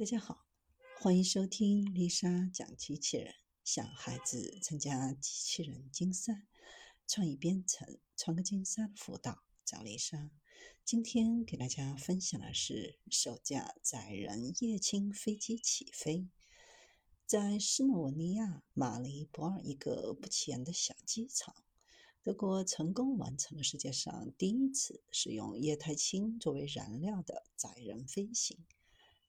大家好，欢迎收听丽莎讲机器人，想孩子参加机器人竞赛、创意编程、创客竞赛的辅导，找丽莎。今天给大家分享的是首架载人液氢飞机起飞，在斯洛文尼亚马里博尔一个不起眼的小机场，德国成功完成了世界上第一次使用液态氢作为燃料的载人飞行。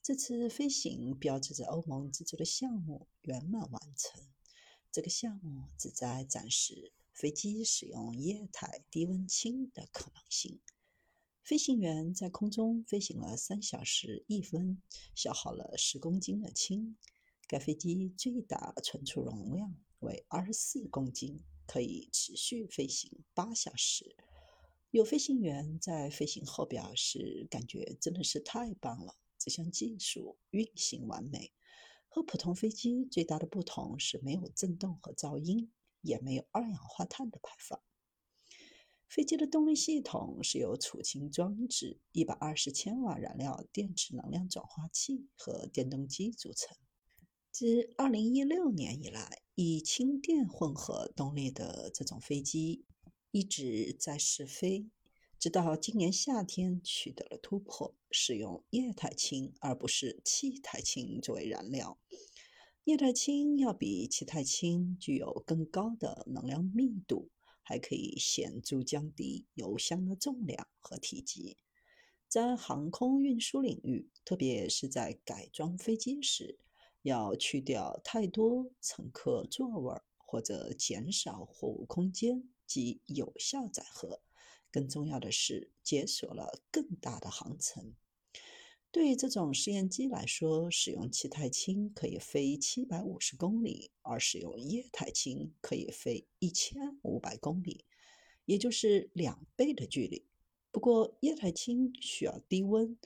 这次飞行标志着欧盟资助的项目圆满完成。这个项目旨在展示飞机使用液态低温氢的可能性。飞行员在空中飞行了三小时一分，消耗了十公斤的氢。该飞机最大存储容量为二十四公斤，可以持续飞行八小时。有飞行员在飞行后表示：“感觉真的是太棒了。”这项技术运行完美，和普通飞机最大的不同是没有震动和噪音，也没有二氧化碳的排放。飞机的动力系统是由储氢装置、一百二十千瓦燃料电池能量转化器和电动机组成。自二零一六年以来，以氢电混合动力的这种飞机一直在试飞。直到今年夏天取得了突破，使用液态氢而不是气态氢作为燃料。液态氢要比气态氢具有更高的能量密度，还可以显著降低油箱的重量和体积。在航空运输领域，特别是在改装飞机时，要去掉太多乘客座位，或者减少货物空间及有效载荷。更重要的是，解锁了更大的航程。对于这种试验机来说，使用气态氢可以飞七百五十公里，而使用液态氢可以飞一千五百公里，也就是两倍的距离。不过，液态氢需要低温，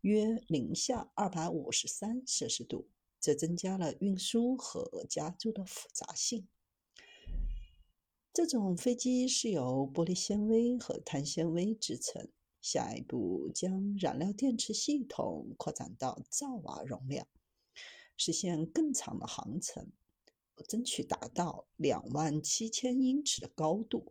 约零下二百五十三摄氏度，这增加了运输和加注的复杂性。这种飞机是由玻璃纤维和碳纤维制成。下一步将燃料电池系统扩展到兆瓦容量，实现更长的航程，争取达到两万七千英尺的高度。